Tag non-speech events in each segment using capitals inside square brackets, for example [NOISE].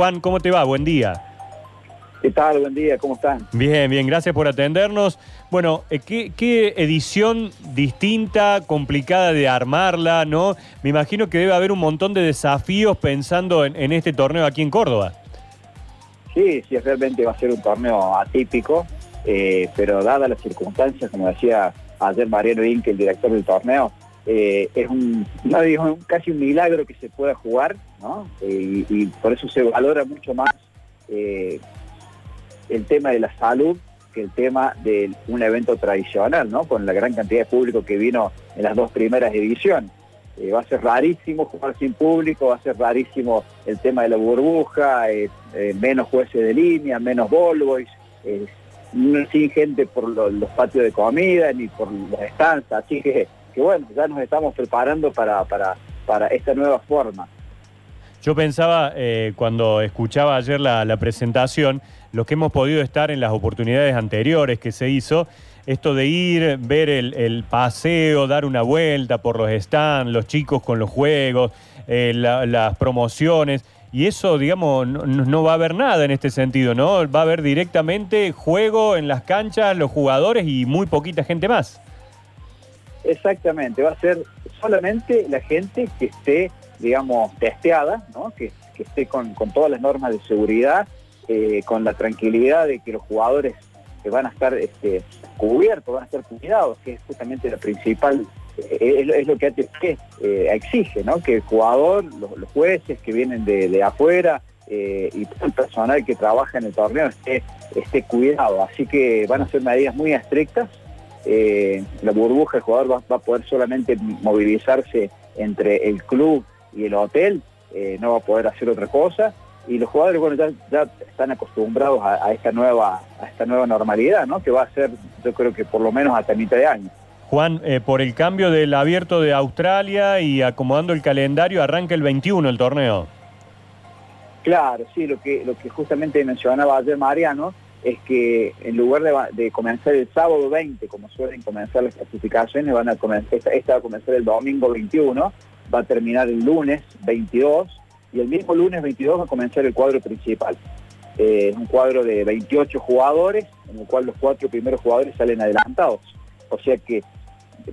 Juan, ¿cómo te va? Buen día. ¿Qué tal? Buen día, ¿cómo están? Bien, bien, gracias por atendernos. Bueno, eh, ¿qué, qué edición distinta, complicada de armarla, no? Me imagino que debe haber un montón de desafíos pensando en, en este torneo aquí en Córdoba. Sí, sí, realmente va a ser un torneo atípico, eh, pero dadas las circunstancias, como decía ayer Mariano Inque, el director del torneo, eh, es un, [LAUGHS] no un- casi un milagro que se pueda jugar, ¿no? Eh, y, por eso se valora mucho más eh, el tema de la salud que el tema de un evento tradicional, ¿no? Con la gran cantidad de público que vino en las dos primeras ediciones. Va a ser rarísimo jugar sin público, va a ser rarísimo el tema de la burbuja, menos jueces de línea, menos no- sin gente por lo- los patios de comida ni por los stands, así que, que bueno, ya nos estamos preparando para, para, para esta nueva forma. Yo pensaba, eh, cuando escuchaba ayer la, la presentación, los que hemos podido estar en las oportunidades anteriores que se hizo, esto de ir, ver el, el paseo, dar una vuelta por los stands, los chicos con los juegos, eh, la- las promociones, y eso, digamos, no- no va a haber nada en este sentido, ¿no? Va a haber directamente juego en las canchas, los jugadores y muy poquita gente más. Exactamente, va a ser solamente la gente que esté, digamos, testeada, ¿no? que, esté con, todas las normas de seguridad, eh, con la tranquilidad de que los jugadores que van a estar este, cubiertos, van a estar cuidados, que es justamente la principal, eh, es, lo- que ATP eh, exige, ¿no? que el jugador, los, jueces que vienen de, afuera y todo el personal que trabaja en el torneo esté, esté cuidado. Así que van a ser medidas muy estrictas eh, la burbuja, el jugador va, va a poder solamente movilizarse entre el club y el hotel, eh, no va a poder hacer otra cosa. Y los jugadores, bueno, ya, ya están acostumbrados a, a esta nueva a esta nueva normalidad, ¿no? Que va a ser, yo creo que por lo menos hasta mitad de año. Juan, eh, por el cambio del abierto de Australia y acomodando el calendario, arranca el 21 el torneo. Claro, sí, lo que, lo que justamente mencionaba ayer Mariano es que en lugar de, comenzar el sábado 20, como suelen comenzar las clasificaciones, van a comenzar, esta, esta va a comenzar el domingo 21, va a terminar el lunes 22 y el mismo lunes 22 va a comenzar el cuadro principal. Eh, es un cuadro de 28 jugadores, en el cual los cuatro primeros jugadores salen adelantados. O sea que,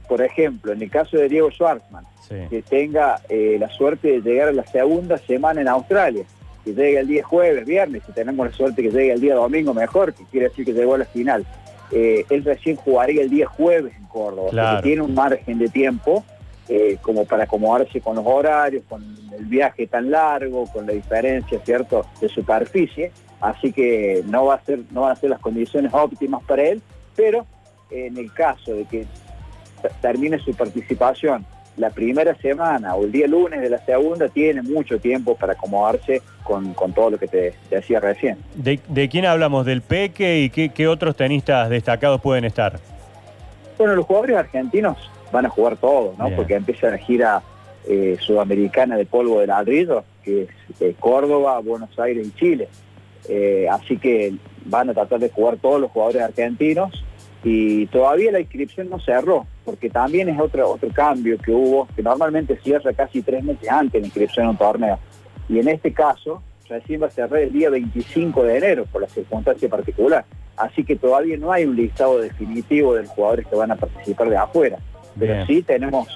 por ejemplo, en el caso de Diego Schwartzman, Sí. que tenga eh, la suerte de llegar a la segunda semana en Australia, que llegue el día jueves, viernes, si tenemos la suerte que llegue el día domingo mejor, que quiere decir que llegó a la final. Eh, él recién jugaría el día jueves en Córdoba, o sea Claro. que tiene un margen de tiempo eh, como para acomodarse con los horarios, con el viaje tan largo, con la diferencia, ¿cierto?, de superficie, así que no va a ser, no van a ser las condiciones óptimas para él, pero en el caso de que termine su participación la primera semana o el día lunes de la segunda, tiene mucho tiempo para acomodarse con, con todo lo que te, te decía recién. ¿De, de quién hablamos? ¿Del Peque y qué, qué otros tenistas destacados pueden estar? Bueno, los jugadores argentinos van a jugar todos, ¿no? Bien. Porque empieza la gira eh, sudamericana de polvo de ladrillo, que es eh, Córdoba, Buenos Aires y Chile. Eh, así que van a tratar de jugar todos los jugadores argentinos y todavía la inscripción no cerró, porque también es otro, otro cambio que hubo, que normalmente cierra casi tres meses antes la inscripción a un torneo. Y en este caso, recién va a cerrar el día 25 de enero, por la circunstancia particular. Así que todavía no hay un listado definitivo de los jugadores que van a participar de afuera. Pero Bien. sí tenemos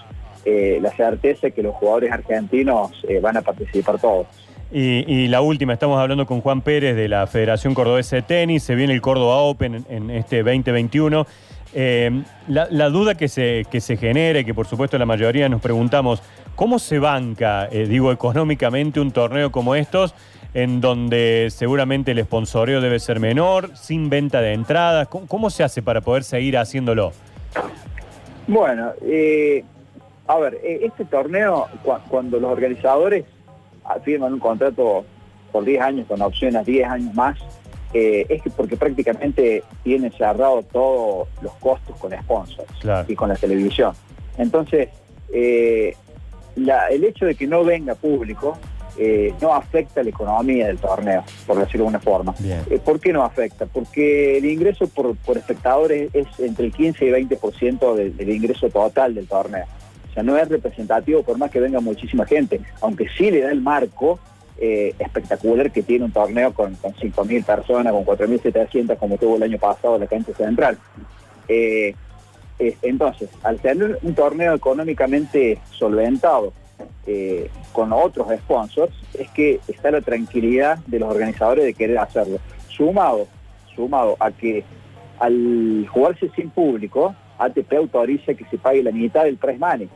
eh, la certeza que los jugadores argentinos eh, van a participar todos. Y, y la última, estamos hablando con Juan Pérez de la Federación Cordobesa de Tenis, se viene el Córdoba Open en, este 2021. Eh, la, duda que se, que se genere, que por supuesto la mayoría nos preguntamos, ¿cómo se banca, eh, digo, económicamente un torneo como estos, en donde seguramente el sponsoreo debe ser menor, sin venta de entradas? ¿Cómo, se hace para poder seguir haciéndolo? Bueno, eh, a ver, eh, este torneo, cua- cuando los organizadores firman un contrato por 10 años con opción a 10 años más, eh, es que porque prácticamente tienen cerrado todos los costos con sponsors Claro. y con la televisión. Entonces, eh, la- el hecho de que no venga público eh, no afecta la economía del torneo, por decirlo de una forma. Eh, ¿Por qué no afecta? Porque el ingreso por, por espectadores es entre el 15 y 20% del, del ingreso total del torneo. O sea, no es representativo por más que venga muchísima gente, aunque sí le da el marco eh, espectacular que tiene un torneo con, con 5.000 personas, con 4.700 como tuvo el año pasado la cancha central. Eh, entonces, al tener un torneo económicamente solventado eh, con otros sponsors, es que está la tranquilidad de los organizadores de querer hacerlo. Sumado, sumado a que al jugarse sin público, ATP autoriza que se pague la mitad del prize money.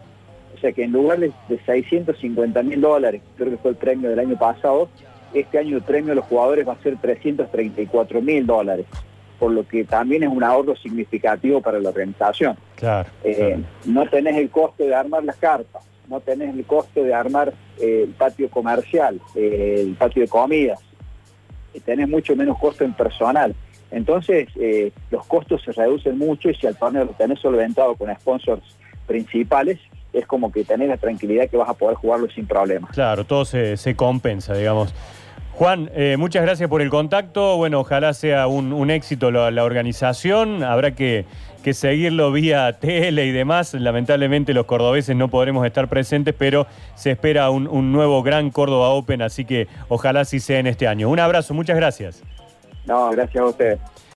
O sea que en lugar de, 650 mil dólares, creo que fue el premio del año pasado, este año el premio de los jugadores va a ser 334 mil dólares, por lo que también es un ahorro significativo para la organización. Claro, eh, No tenés el costo de armar las cartas, no tenés el costo de armar eh, el patio comercial, eh, el patio de comidas, tenés mucho menos costo en personal. Entonces, los costos se reducen mucho y si al torneo lo tenés solventado con sponsors principales, es como que tenés la tranquilidad que vas a poder jugarlo sin problemas. Claro, todo se, compensa, digamos. Juan, eh, muchas gracias por el contacto. Bueno, ojalá sea un, éxito la, organización. Habrá que, seguirlo vía [LAUGHS] tele y demás. Lamentablemente los cordobeses no podremos estar presentes, pero se espera un, un nuevo gran Córdoba Open, así que ojalá sí sea en este año. Un abrazo, muchas gracias. No, gracias a ustedes.